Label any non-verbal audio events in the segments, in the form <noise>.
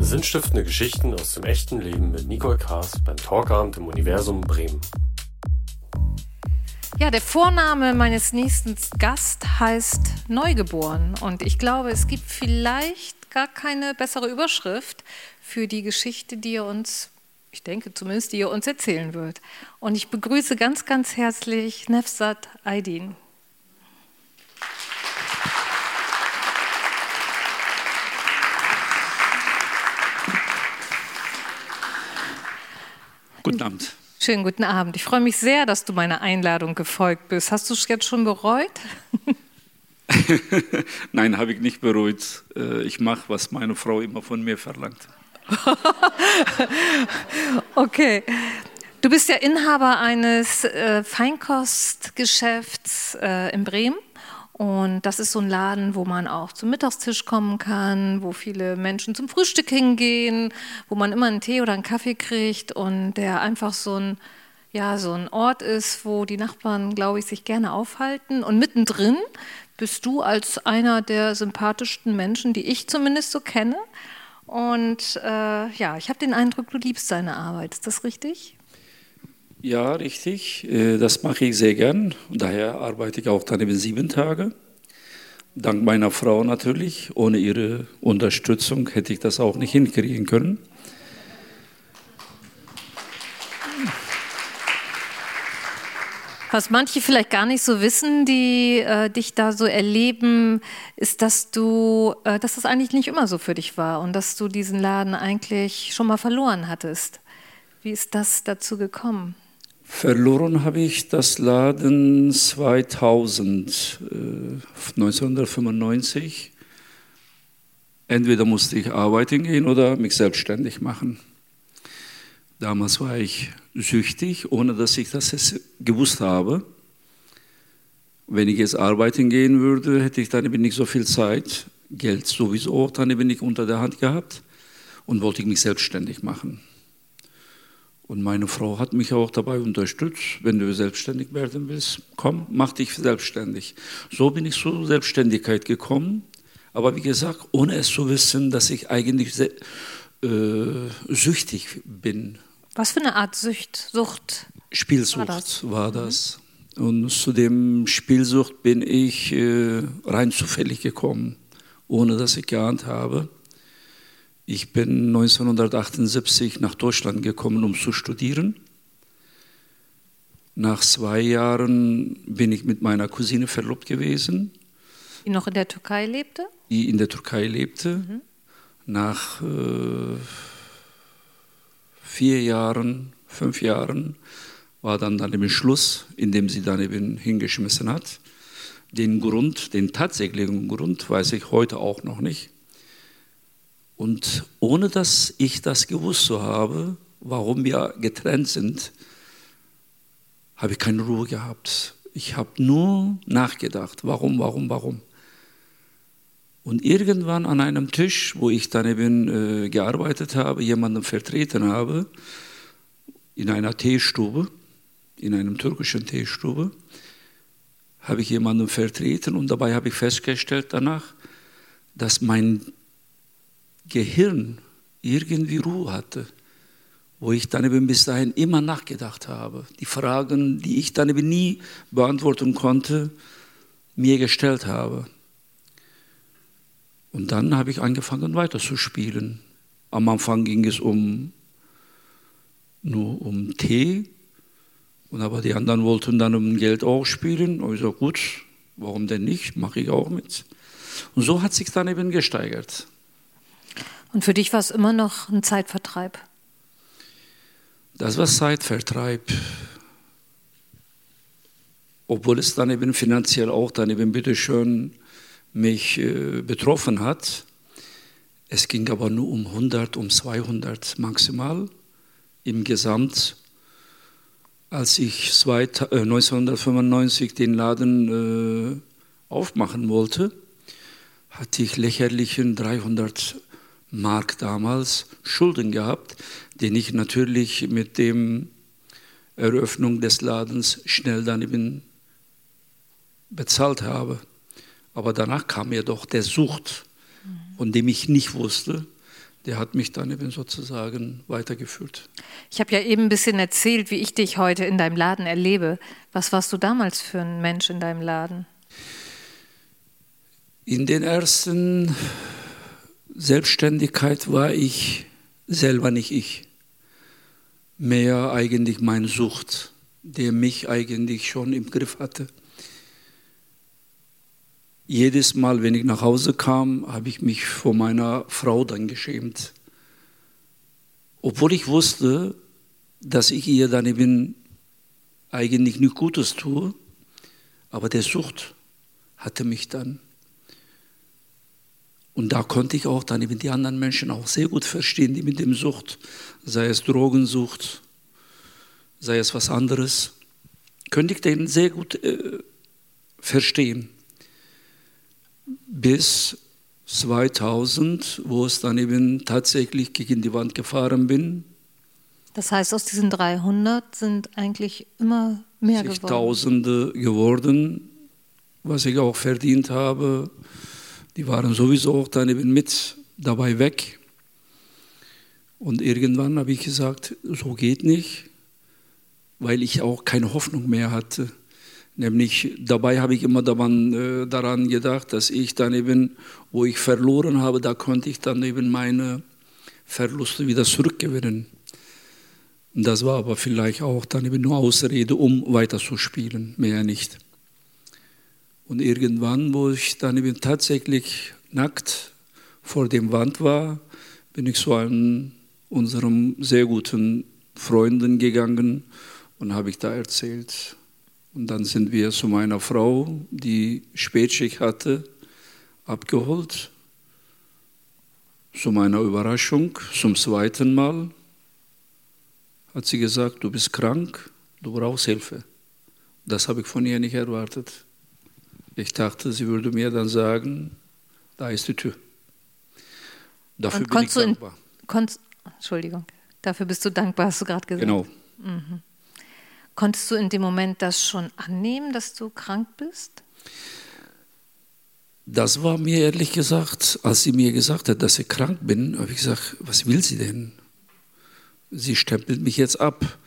Sinnstiftende Geschichten aus dem echten Leben mit Nicole Kaas beim Talkabend im Universum Bremen. Ja, der Vorname meines nächsten Gast heißt Neugeboren und ich glaube, es gibt vielleicht gar keine bessere Überschrift für die Geschichte, die er uns, ich denke zumindest, die er uns erzählen wird. Und ich begrüße ganz, ganz herzlich Nefsat Aydin. Guten Abend. Schönen guten Abend. Ich freue mich sehr, dass du meiner Einladung gefolgt bist. Hast du es jetzt schon bereut? <laughs> Nein, habe ich nicht bereut. Äh, ich mache, was meine Frau immer von mir verlangt. <laughs> okay. Du bist ja Inhaber eines äh, Feinkostgeschäfts äh, in Bremen. Und das ist so ein Laden, wo man auch zum Mittagstisch kommen kann, wo viele Menschen zum Frühstück hingehen, wo man immer einen Tee oder einen Kaffee kriegt und der einfach so ein, ja, so ein Ort ist, wo die Nachbarn, glaube ich, sich gerne aufhalten. Und mittendrin bist du als einer der sympathischsten Menschen, die ich zumindest so kenne. Und äh, ja, ich habe den Eindruck, du liebst deine Arbeit. Ist das richtig? Ja, richtig. Äh, das mache ich sehr gern. Daher arbeite ich auch dann eben sieben Tage. Dank meiner Frau natürlich. Ohne ihre Unterstützung hätte ich das auch nicht hinkriegen können. Was manche vielleicht gar nicht so wissen, die äh, dich da so erleben, ist, dass du, äh, dass das eigentlich nicht immer so für dich war und dass du diesen Laden eigentlich schon mal verloren hattest. Wie ist das dazu gekommen? Verloren habe ich das Laden 2000, äh, 1995. Entweder musste ich arbeiten gehen oder mich selbstständig machen. Damals war ich süchtig, ohne dass ich das gewusst habe. Wenn ich jetzt arbeiten gehen würde, hätte ich dann eben nicht so viel Zeit, Geld sowieso dann eben nicht unter der Hand gehabt und wollte ich mich selbstständig machen. Und meine Frau hat mich auch dabei unterstützt, wenn du selbstständig werden willst, komm, mach dich selbstständig. So bin ich zur Selbstständigkeit gekommen, aber wie gesagt, ohne es zu wissen, dass ich eigentlich äh, süchtig bin. Was für eine Art Sucht? Sucht Spielsucht war das. War das. Mhm. Und zu dem Spielsucht bin ich äh, rein zufällig gekommen, ohne dass ich geahnt habe. Ich bin 1978 nach Deutschland gekommen, um zu studieren. Nach zwei Jahren bin ich mit meiner Cousine verlobt gewesen. Die noch in der Türkei lebte? Die in der Türkei lebte. Mhm. Nach äh, vier Jahren, fünf Jahren war dann dann eben Schluss, in dem sie dann eben hingeschmissen hat. Den Grund, den tatsächlichen Grund weiß ich heute auch noch nicht. Und ohne dass ich das gewusst habe, warum wir getrennt sind, habe ich keine Ruhe gehabt. Ich habe nur nachgedacht, warum, warum, warum. Und irgendwann an einem Tisch, wo ich dann eben äh, gearbeitet habe, jemanden vertreten habe, in einer Teestube, in einem türkischen Teestube, habe ich jemanden vertreten und dabei habe ich festgestellt danach, dass mein Gehirn irgendwie Ruhe hatte, wo ich dann eben bis dahin immer nachgedacht habe, die Fragen, die ich dann eben nie beantworten konnte, mir gestellt habe. Und dann habe ich angefangen weiterzuspielen. Am Anfang ging es um nur um Tee, und aber die anderen wollten dann um Geld auch spielen. Und ich so gut, warum denn nicht? Mache ich auch mit. Und so hat sich dann eben gesteigert. Und für dich war es immer noch ein Zeitvertreib? Das war Zeitvertreib. Obwohl es dann eben finanziell auch dann eben bitteschön mich äh, betroffen hat. Es ging aber nur um 100, um 200 maximal im Gesamt. Als ich 1995 äh, den Laden äh, aufmachen wollte, hatte ich lächerlichen 300 Mark damals Schulden gehabt, den ich natürlich mit dem Eröffnung des Ladens schnell dann eben bezahlt habe. Aber danach kam mir doch der Sucht, von dem ich nicht wusste, der hat mich dann eben sozusagen weitergeführt. Ich habe ja eben ein bisschen erzählt, wie ich dich heute in deinem Laden erlebe. Was warst du damals für ein Mensch in deinem Laden? In den ersten Selbstständigkeit war ich selber nicht ich, mehr eigentlich meine Sucht, der mich eigentlich schon im Griff hatte. Jedes Mal, wenn ich nach Hause kam, habe ich mich vor meiner Frau dann geschämt. Obwohl ich wusste, dass ich ihr dann eben eigentlich nichts Gutes tue, aber der Sucht hatte mich dann. Und da konnte ich auch dann eben die anderen Menschen auch sehr gut verstehen, die mit dem Sucht, sei es Drogensucht, sei es was anderes, könnte ich den sehr gut äh, verstehen bis 2000, wo es dann eben tatsächlich gegen die Wand gefahren bin. Das heißt, aus diesen 300 sind eigentlich immer mehr geworden. Tausende geworden, was ich auch verdient habe. Die waren sowieso auch dann eben mit dabei weg. Und irgendwann habe ich gesagt, so geht nicht, weil ich auch keine Hoffnung mehr hatte. Nämlich dabei habe ich immer daran, äh, gedacht, dass ich dann eben, wo ich verloren habe, da konnte ich dann eben meine Verluste wieder zurückgewinnen. Und das war aber vielleicht auch dann eben nur Ausrede, um weiterzuspielen, mehr nicht. Und irgendwann, wo ich dann eben tatsächlich nackt vor dem Wand war, bin ich zu einem unserem sehr guten Freunden gegangen und habe ich da erzählt, und dann sind wir zu meiner Frau, die Spätschicht hatte, abgeholt. Zu meiner Überraschung, zum zweiten Mal, hat sie gesagt, du bist krank, du brauchst Hilfe. Das habe ich von ihr nicht erwartet. Ich dachte, sie würde mir dann sagen, da ist die Tür. Dafür Und bin ich dankbar. In, Entschuldigung, dafür bist du dankbar, hast du gerade gesagt. Genau. Mhm. Konntest du in dem Moment das schon annehmen, dass du krank bist? Das war mir ehrlich gesagt, als sie mir gesagt hat, dass ich krank bin, habe ich gesagt, was will sie denn? Sie stempelt mich jetzt ab.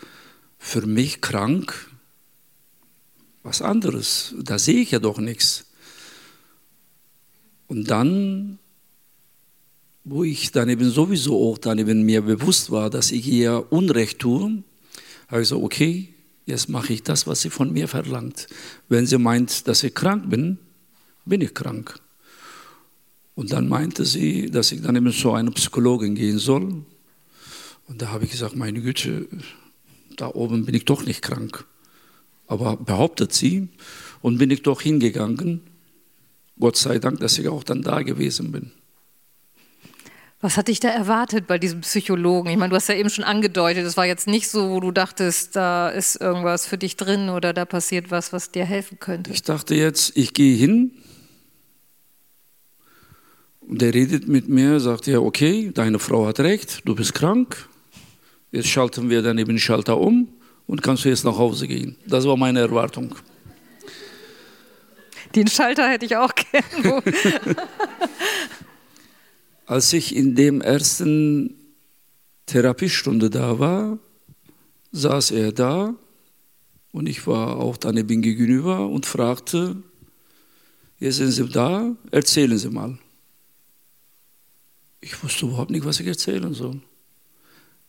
Für mich krank, was anderes. Da sehe ich ja doch nichts. Und dann, wo ich dann eben sowieso auch dann eben mir bewusst war, dass ich ihr Unrecht tue, habe ich gesagt, okay, jetzt mache ich das, was sie von mir verlangt. Wenn sie meint, dass ich krank bin, bin ich krank. Und dann meinte sie, dass ich dann eben zu einer Psychologin gehen soll. Und da habe ich gesagt, meine Güte, da oben bin ich doch nicht krank. Aber behauptet sie und bin ich doch hingegangen. Gott sei Dank, dass ich auch dann da gewesen bin. Was hat dich da erwartet bei diesem Psychologen? Ich meine, du hast ja eben schon angedeutet, es war jetzt nicht so, wo du dachtest, da ist irgendwas für dich drin oder da passiert was, was dir helfen könnte. Ich dachte jetzt, ich gehe hin und der redet mit mir, sagt ja, okay, deine Frau hat recht, du bist krank. Jetzt schalten wir dann eben den Schalter um und kannst du jetzt nach Hause gehen. Das war meine Erwartung. Den Schalter hätte ich auch <laughs> gerne. <laughs> Als ich in dem ersten Therapiestunde da war, saß er da und ich war auch daneben gegenüber und fragte, jetzt sind Sie da, erzählen Sie mal. Ich wusste überhaupt nicht, was ich erzählen soll.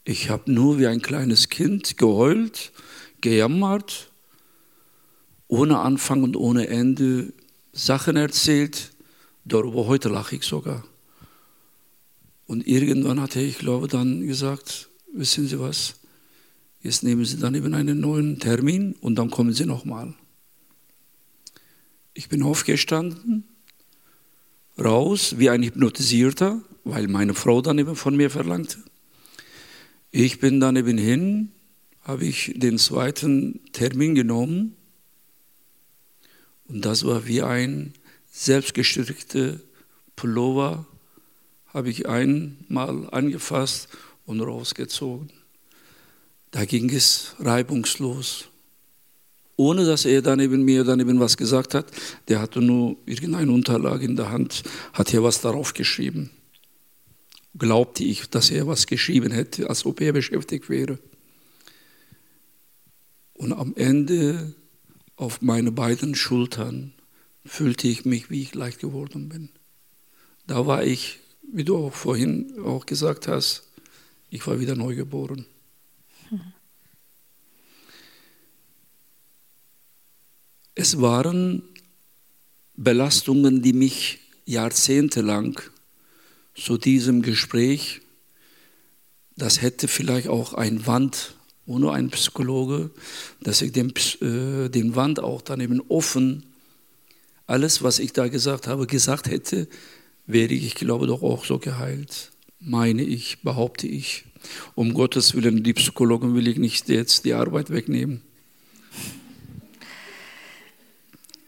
Ich habe nur wie ein kleines Kind geheult, gejammert, ohne Anfang und ohne Ende Sachen erzählt. Darüber heute lache ich sogar. Und irgendwann hatte ich, glaube dann gesagt, wissen Sie was, jetzt nehmen Sie dann eben einen neuen Termin und dann kommen Sie nochmal. Ich bin aufgestanden, raus wie ein Hypnotisierter, weil meine Frau dann eben von mir verlangte. Ich bin dann eben hin, habe ich den zweiten Termin genommen und das war wie ein selbstgestrickter Pullover habe ich einmal angefasst und rausgezogen. Da ging es reibungslos. Ohne dass er dann eben mir dann eben was gesagt hat, der hatte nur irgendeine Unterlage in der Hand, hat hier was darauf geschrieben. Glaubte ich, dass er was geschrieben hätte, als ob er beschäftigt wäre. Und am Ende auf meine beiden Schultern fühlte ich mich, wie ich leicht geworden bin. Da war ich, wie du auch vorhin auch gesagt hast, ich war wieder neu geboren. Hm. Es waren Belastungen, die mich jahrzehntelang zu diesem Gespräch, das hätte vielleicht auch ein Wand, ohne einen Psychologe, dass ich den, äh, den Wand auch daneben offen, alles, was ich da gesagt habe, gesagt hätte, wäre ich, glaube doch auch so geheilt. Meine ich, behaupte ich. Um Gottes Willen, die Psychologen will ich nicht jetzt die Arbeit wegnehmen.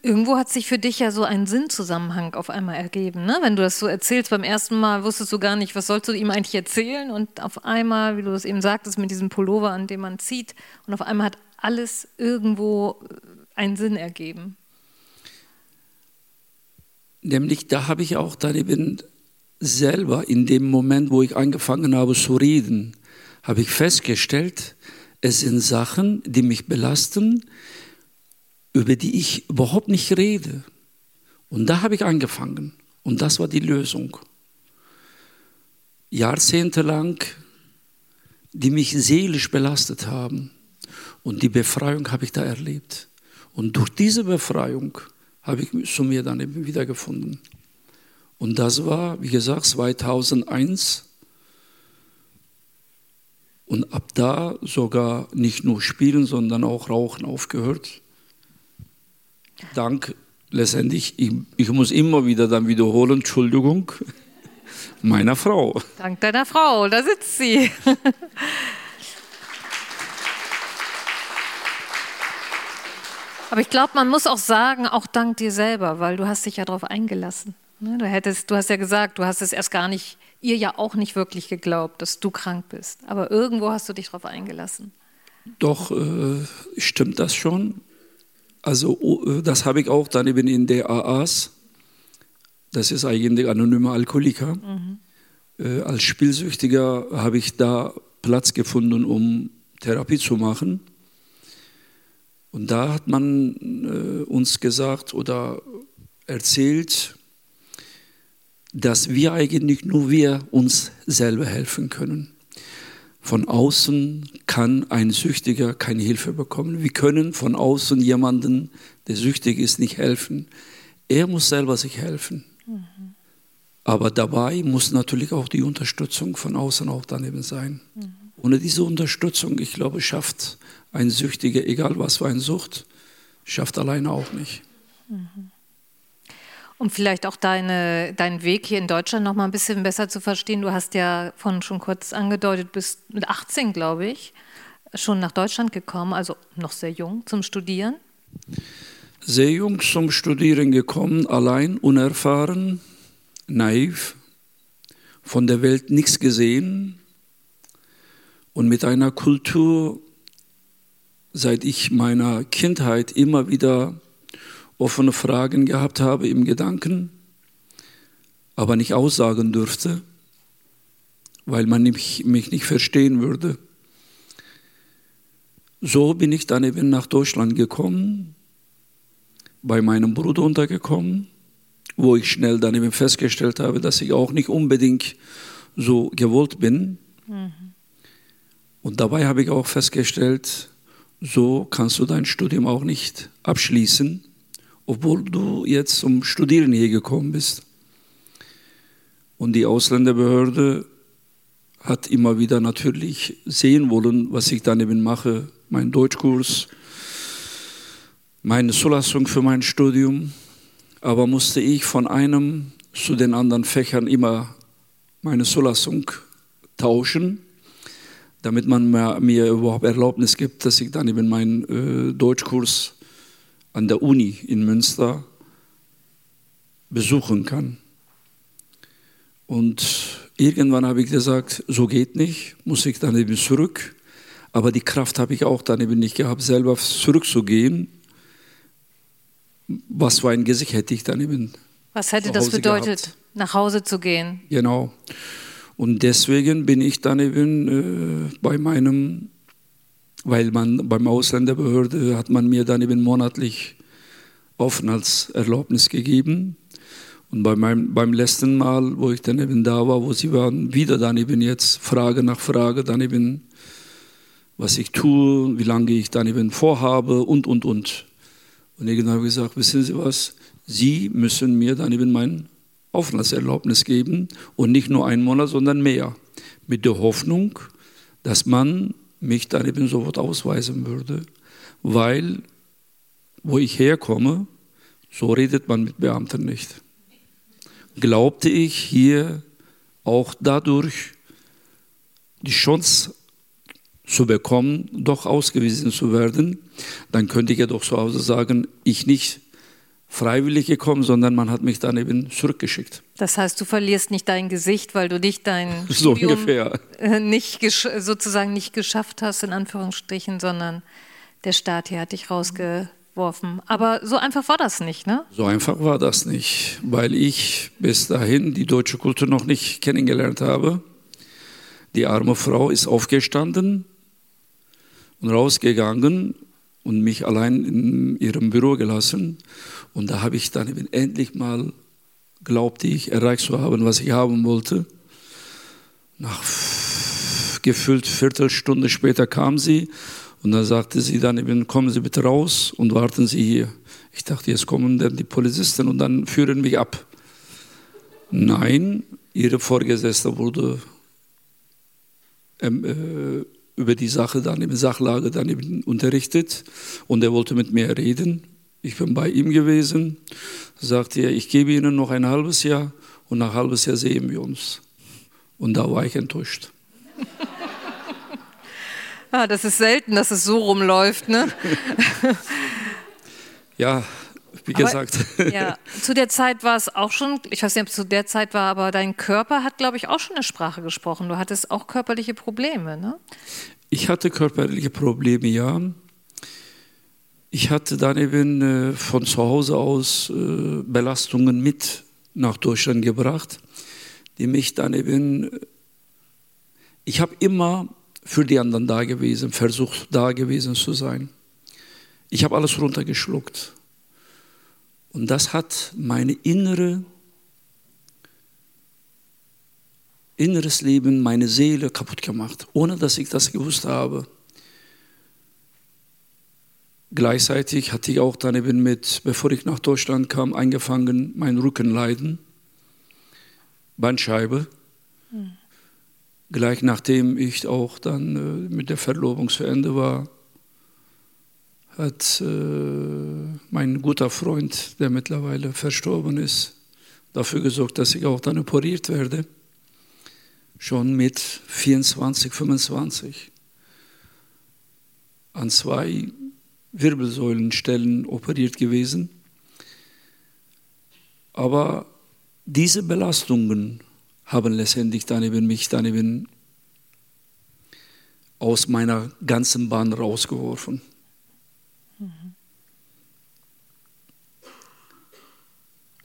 Irgendwo hat sich für dich ja so ein Sinnzusammenhang auf einmal ergeben. Ne? Wenn du das so erzählst, beim ersten Mal wusstest du gar nicht, was sollst du ihm eigentlich erzählen. Und auf einmal, wie du es eben sagtest, mit diesem Pullover, an dem man zieht, und auf einmal hat alles irgendwo äh, einen Sinn ergeben. Nämlich, da habe ich auch dann eben selber, in dem Moment, wo ich angefangen habe zu reden, habe ich festgestellt, es sind Sachen, die mich belasten, über die ich überhaupt nicht rede. Und da habe ich angefangen. Und das war die Lösung. Jahrzehntelang, die mich seelisch belastet haben. Und die Befreiung habe ich da erlebt. Und durch diese Befreiung habe ich zu mir dann eben wiedergefunden. Und das war, wie gesagt, 2001. Und ab da sogar nicht nur spielen, sondern auch rauchen aufgehört dank letztendlich, ich, ich muss immer wieder dann wiederholen, Entschuldigung, <laughs> meiner Frau. Dank deiner Frau, da sitzt sie. <laughs> Aber ich glaube, man muss auch sagen, auch dank dir selber, weil du hast dich ja darauf eingelassen. Ne? Du, hättest, du hast ja gesagt, du hast es erst gar nicht, ihr ja auch nicht wirklich geglaubt, dass du krank bist. Aber irgendwo hast du dich darauf eingelassen. Doch, äh, stimmt das schon. Also äh, das habe ich auch dann eben in der AAs. Das ist eigentlich anonyme Alkoholiker. Mhm. Äh, als Spielsüchtiger habe ich da Platz gefunden, um Therapie zu machen. Und da hat man äh, uns gesagt oder erzählt, dass wir eigentlich nur wir uns selber helfen können. Von außen kann ein Süchtiger keine Hilfe bekommen. Wir können von außen jemanden, der süchtig ist, nicht helfen. Er muss selber sich helfen. Mhm. Aber dabei muss natürlich auch die Unterstützung von außen auch daneben sein. Mhm. Ohne diese Unterstützung, ich glaube, schafft ein Süchtiger, egal was für eine Sucht, schafft alleine auch nicht. Mhm. Um vielleicht auch deine, deinen Weg hier in Deutschland noch mal ein bisschen besser zu verstehen. Du hast ja von schon kurz angedeutet, bist mit 18, glaube ich, schon nach Deutschland gekommen, also noch sehr jung zum Studieren. Sehr jung zum Studieren gekommen, allein, unerfahren, naiv, von der Welt nichts gesehen und mit einer Kultur, seit ich meiner Kindheit immer wieder offene Fragen gehabt habe im Gedanken, aber nicht aussagen dürfte, weil man mich, mich nicht verstehen würde. So bin ich dann eben nach Deutschland gekommen, bei meinem Bruder untergekommen, wo ich schnell dann eben festgestellt habe, dass ich auch nicht unbedingt so gewollt bin. Mhm. Und dabei habe ich auch festgestellt, so kannst du dein Studium auch nicht abschließen obwohl du jetzt zum Studieren hier gekommen bist. Und die Ausländerbehörde hat immer wieder natürlich sehen wollen, was ich dann eben mache, meinen Deutschkurs, meine Zulassung für mein Studium. Aber musste ich von einem zu den anderen Fächern immer meine Zulassung tauschen, damit man mir überhaupt Erlaubnis gibt, dass ich dann eben meinen äh, Deutschkurs an der Uni in Münster besuchen kann. Und irgendwann habe ich gesagt, so geht nicht, muss ich dann eben zurück. Aber die Kraft habe ich auch dann eben nicht gehabt, selber zurückzugehen. Was für ein Gesicht hätte ich dann eben. Was hätte das bedeutet, gehabt. nach Hause zu gehen? Genau. Und deswegen bin ich dann eben äh, bei meinem, weil man beim Ausländerbehörde hat man mir dann eben monatlich Aufenthaltserlaubnis gegeben. Und bei meinem, beim letzten Mal, wo ich dann eben da war, wo sie waren, wieder dann eben jetzt Frage nach Frage, dann eben, was ich tue, wie lange ich dann eben vorhabe und, und, und. Und irgendwann habe ich gesagt, wissen Sie was, Sie müssen mir dann eben mein Aufenthaltserlaubnis geben und nicht nur einen Monat, sondern mehr. Mit der Hoffnung, dass man mich dann eben sofort ausweisen würde, weil wo ich herkomme, so redet man mit Beamten nicht. Glaubte ich hier auch dadurch die Chance zu bekommen, doch ausgewiesen zu werden, dann könnte ich ja doch zu Hause sagen, ich nicht freiwillig gekommen, sondern man hat mich dann eben zurückgeschickt. Das heißt, du verlierst nicht dein Gesicht, weil du nicht dein <laughs> so Studium ungefähr. Äh, nicht sozusagen nicht geschafft hast, in Anführungsstrichen, sondern der Staat hier hat dich rausgeworfen. Aber so einfach war das nicht, ne? So einfach war das nicht, weil ich bis dahin die deutsche Kultur noch nicht kennengelernt habe. Die arme Frau ist aufgestanden und rausgegangen und mich allein in ihrem Büro gelassen. Und da habe ich dann eben endlich mal, glaubte ich, erreicht zu haben, was ich haben wollte. Nach gefühlt Viertelstunde später kam sie und dann sagte sie dann eben, kommen Sie bitte raus und warten Sie hier. Ich dachte, jetzt kommen dann die Polizisten und dann führen mich ab. Nein, ihre Vorgesetzte wurde ähm, äh, über die Sache dann im Sachlage dann eben unterrichtet und er wollte mit mir reden. Ich bin bei ihm gewesen, sagte er, ich gebe Ihnen noch ein halbes Jahr und nach halbes Jahr sehen wir uns. Und da war ich enttäuscht. <laughs> ah, das ist selten, dass es so rumläuft, ne? <laughs> ja, wie gesagt. Aber, <laughs> ja, zu der Zeit war es auch schon, ich weiß nicht, ob es zu der Zeit war, aber dein Körper hat, glaube ich, auch schon eine Sprache gesprochen. Du hattest auch körperliche Probleme, ne? Ich hatte körperliche Probleme, ja. Ich hatte dann eben äh, von zu Hause aus äh, Belastungen mit nach Deutschland gebracht, die mich dann eben, ich habe immer für die anderen da gewesen, versucht da gewesen zu sein. Ich habe alles runtergeschluckt. Und das hat meine innere, inneres Leben, meine Seele kaputt gemacht, ohne dass ich das gewusst habe. Gleichzeitig hatte ich auch dann eben mit, bevor ich nach Deutschland kam, angefangen, mein Rückenleiden, Bandscheibe. Mhm. Gleich nachdem ich auch dann äh, mit der Verlobung zu Ende war, hat äh, mein guter Freund, der mittlerweile verstorben ist, dafür gesorgt, dass ich auch dann operiert werde. Schon mit 24, 25. An zwei Wirbelsäulenstellen operiert gewesen. Aber diese Belastungen haben letztendlich dann eben mich dann eben aus meiner ganzen Bahn rausgeworfen.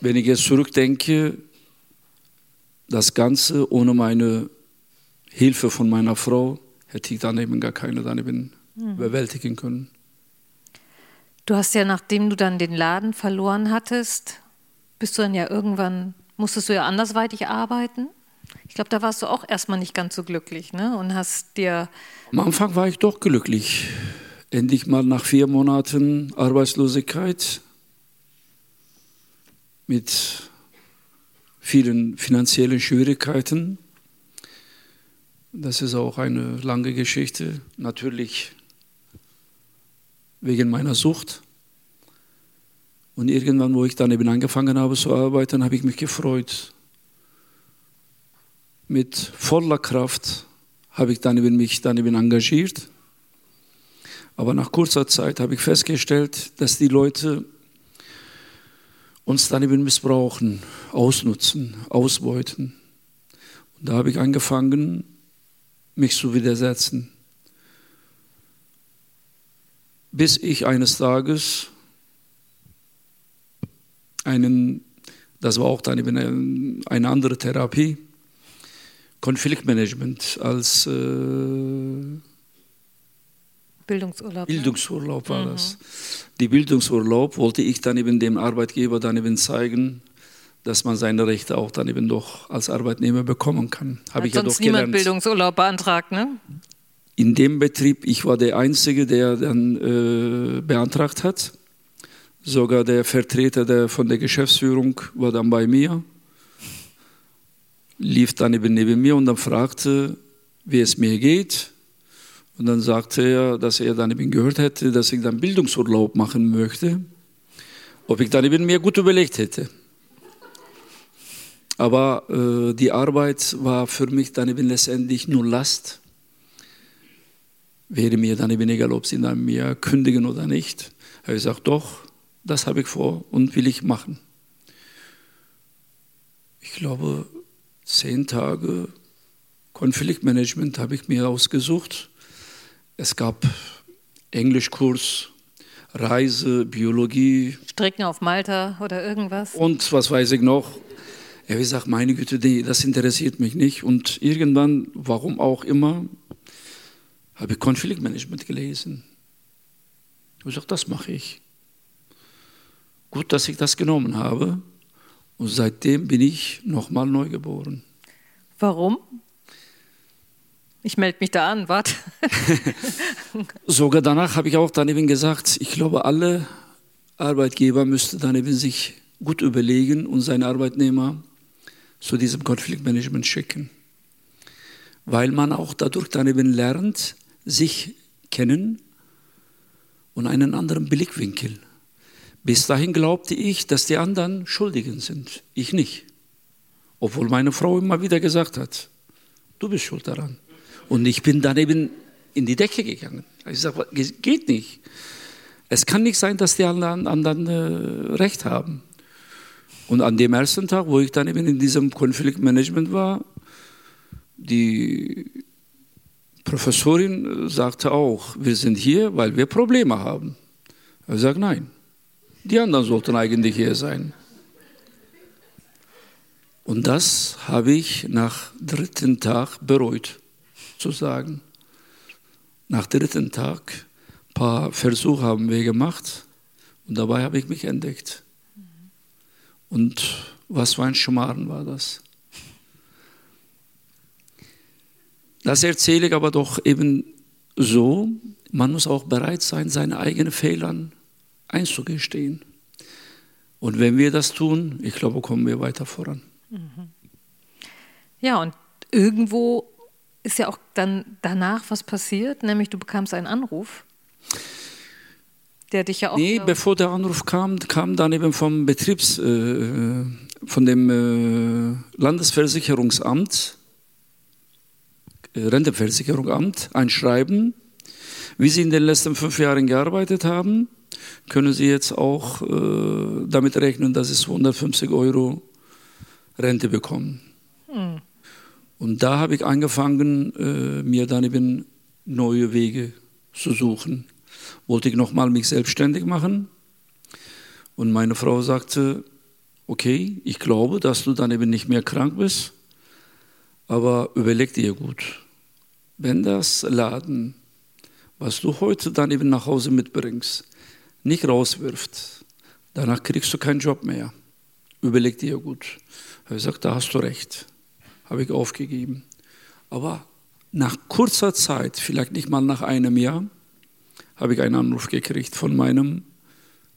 Wenn ich jetzt zurückdenke, das Ganze ohne meine Hilfe von meiner Frau hätte ich dann eben gar keine dann eben mhm. bewältigen können. Du hast ja, nachdem du dann den Laden verloren hattest, bist du dann ja irgendwann, musstest du ja andersweitig arbeiten. Ich glaube, da warst du auch erstmal nicht ganz so glücklich, ne? Und hast dir. Am Anfang war ich doch glücklich. Endlich mal nach vier Monaten Arbeitslosigkeit mit vielen finanziellen Schwierigkeiten. Das ist auch eine lange Geschichte, natürlich wegen meiner Sucht. Und irgendwann, wo ich dann eben angefangen habe zu arbeiten, habe ich mich gefreut. Mit voller Kraft habe ich dann eben mich dann eben engagiert. Aber nach kurzer Zeit habe ich festgestellt, dass die Leute uns dann eben missbrauchen, ausnutzen, ausbeuten. Und da habe ich angefangen, mich zu widersetzen. Bis ich eines Tages einen, das war auch dann eben eine andere Therapie, Konfliktmanagement als äh, Bildungsurlaub. Bildungsurlaub war mhm. das. Die Bildungsurlaub wollte ich dann eben dem Arbeitgeber dann eben zeigen, dass man seine Rechte auch dann eben doch als Arbeitnehmer bekommen kann. Habe ich ja doch niemand gelernt. Bildungsurlaub beantragt, ne? In dem Betrieb, ich war der Einzige, der dann äh, beantragt hat. Sogar der Vertreter der, von der Geschäftsführung war dann bei mir, lief dann eben neben mir und dann fragte, wie es mir geht. Und dann sagte er, dass er dann eben gehört hätte, dass ich dann Bildungsurlaub machen möchte, ob ich dann eben mir gut überlegt hätte. Aber äh, die Arbeit war für mich dann eben letztendlich nur Last. Wäre mir dann eben egal, ob sie dann mir kündigen oder nicht. Habe ich gesagt, doch, das habe ich vor und will ich machen. Ich glaube, zehn Tage Konfliktmanagement habe ich mir ausgesucht. Es gab Englischkurs, Reise, Biologie. Strecken auf Malta oder irgendwas. Und was weiß ich noch. Er hat gesagt, meine Güte, das interessiert mich nicht. Und irgendwann, warum auch immer, habe ich Konfliktmanagement gelesen. Ich habe gesagt, das mache ich. Gut, dass ich das genommen habe. Und seitdem bin ich nochmal neu geboren. Warum? Ich melde mich da an, warte. <laughs> Sogar danach habe ich auch daneben gesagt, ich glaube, alle Arbeitgeber müssten daneben sich gut überlegen und seine Arbeitnehmer zu diesem Konfliktmanagement schicken. Weil man auch dadurch dann eben lernt, sich kennen und einen anderen Blickwinkel. Bis dahin glaubte ich, dass die anderen Schuldigen sind, ich nicht. Obwohl meine Frau immer wieder gesagt hat, du bist schuld daran. Und ich bin dann eben in die Decke gegangen. Ich sage, geht nicht. Es kann nicht sein, dass die anderen, anderen äh, Recht haben. Und an dem ersten Tag, wo ich dann eben in diesem Konfliktmanagement war, die Professorin sagte auch, wir sind hier, weil wir Probleme haben. Ich sage, nein, die anderen sollten eigentlich hier sein. Und das habe ich nach dritten Tag bereut, zu sagen. Nach dritten Tag, ein paar Versuche haben wir gemacht und dabei habe ich mich entdeckt. Und was für ein Schmarrn war das? Das erzähle ich aber doch eben so, man muss auch bereit sein, seine eigenen Fehler einzugestehen. Und wenn wir das tun, ich glaube, kommen wir weiter voran. Ja, und irgendwo ist ja auch dann danach was passiert, nämlich du bekamst einen Anruf der dich ja auch. Nee, bevor der Anruf kam, kam dann eben vom Betriebs, äh, von dem äh, Landesversicherungsamt, äh, Rentenversicherungsamt, ein Schreiben, wie Sie in den letzten fünf Jahren gearbeitet haben, können Sie jetzt auch äh, damit rechnen, dass Sie 250 Euro Rente bekommen. Hm. Und da habe ich angefangen, äh, mir dann eben neue Wege zu suchen wollte ich nochmal mich selbstständig machen. Und meine Frau sagte, okay, ich glaube, dass du dann eben nicht mehr krank bist, aber überleg dir gut, wenn das Laden, was du heute dann eben nach Hause mitbringst, nicht rauswirft, danach kriegst du keinen Job mehr. Überleg dir gut. Er sagt, da hast du recht. Habe ich aufgegeben. Aber nach kurzer Zeit, vielleicht nicht mal nach einem Jahr, habe ich einen Anruf gekriegt von meinem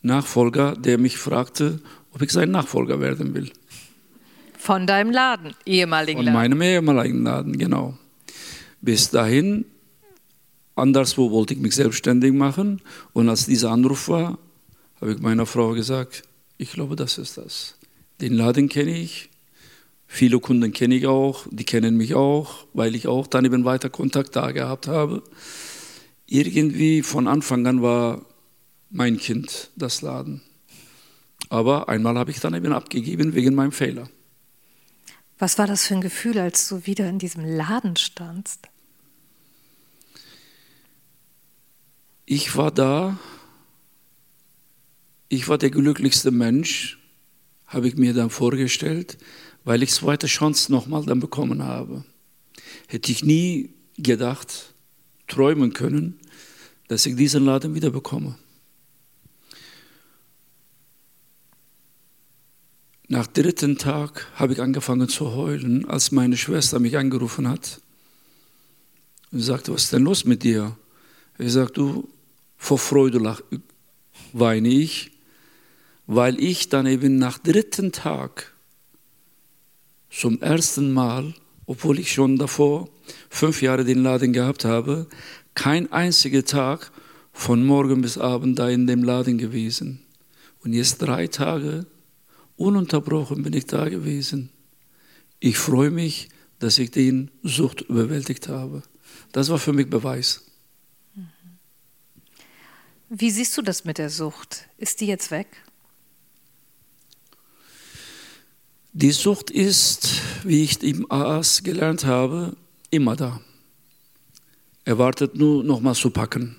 Nachfolger, der mich fragte, ob ich sein Nachfolger werden will. Von deinem Laden, ehemaligen Laden. Von meinem ehemaligen Laden, genau. Bis dahin, anderswo wollte ich mich selbstständig machen. Und als dieser Anruf war, habe ich meiner Frau gesagt, ich glaube, das ist das. Den Laden kenne ich, viele Kunden kenne ich auch, die kennen mich auch, weil ich auch dann eben weiter Kontakt da gehabt habe irgendwie von Anfang an war mein Kind das Laden. Aber einmal habe ich dann eben abgegeben wegen meinem Fehler. Was war das für ein Gefühl, als du wieder in diesem Laden standst? Ich war da, ich war der glücklichste Mensch, habe ich mir dann vorgestellt, weil ich zweite Chance nochmal dann bekommen habe. hätte ich nie gedacht, träumen können, dass ich diesen Laden wieder bekomme. Nach dritten Tag habe ich angefangen zu heulen, als meine Schwester mich angerufen hat und sagte, was ist denn los mit dir? Ich sagte, du, vor Freude weine ich, weil ich dann eben nach dritten Tag zum ersten Mal, obwohl ich schon davor fünf Jahre den Laden gehabt habe, kein einziger Tag von morgen bis abend da in dem Laden gewesen. Und jetzt drei Tage ununterbrochen bin ich da gewesen. Ich freue mich, dass ich den Sucht überwältigt habe. Das war für mich Beweis. Wie siehst du das mit der Sucht? Ist die jetzt weg? Die Sucht ist, wie ich im AAS gelernt habe, immer da. Er wartet nur noch mal zu packen.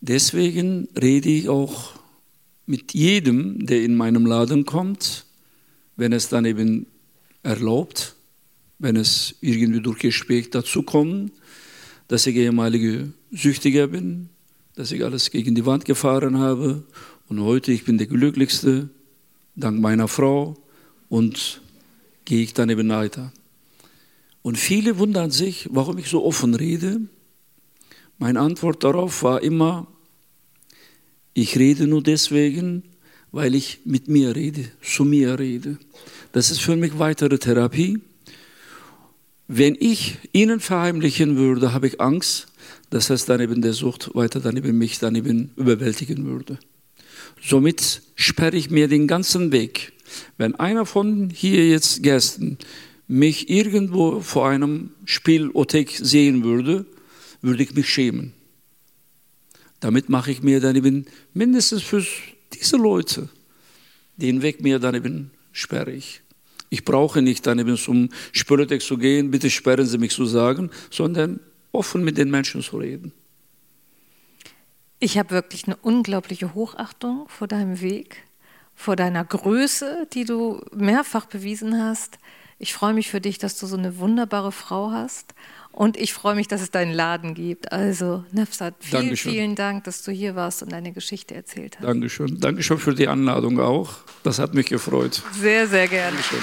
Deswegen rede ich auch mit jedem, der in meinem Laden kommt, wenn es dann eben erlaubt, wenn es irgendwie durch Gespräch dazu kommt, dass ich ehemalige Süchtiger bin, dass ich alles gegen die Wand gefahren habe und heute ich bin der Glücklichste, dank meiner Frau und gehe ich dann eben weiter. Und viele wundern sich, warum ich so offen rede. Meine Antwort darauf war immer, ich rede nur deswegen, weil ich mit mir rede, zu mir rede. Das ist für mich weitere Therapie. Wenn ich Ihnen verheimlichen würde, habe ich Angst, dass es dann eben der Sucht weiter dann eben mich dann eben überwältigen würde. Somit sperre ich mir den ganzen Weg. Wenn einer von hier jetzt Gästen mich irgendwo vor einem Spielothek sehen würde, würde ich mich schämen. Damit mache ich mir dann eben mindestens für diese Leute den Weg mir dann eben sperre ich. Ich brauche nicht dann eben zum Spülothek zu gehen, bitte sperren Sie mich zu sagen, sondern offen mit den Menschen zu reden. Ich habe wirklich eine unglaubliche Hochachtung vor deinem Weg, vor deiner Größe, die du mehrfach bewiesen hast. Ich freue mich für dich, dass du so eine wunderbare Frau hast und ich freue mich, dass es deinen Laden gibt. Also, Nefsat, vielen, Dankeschön. vielen Dank, dass du hier warst und deine Geschichte erzählt hast. Dankeschön. Dankeschön für die Anladung auch. Das hat mich gefreut. Sehr, sehr gerne. Dankeschön.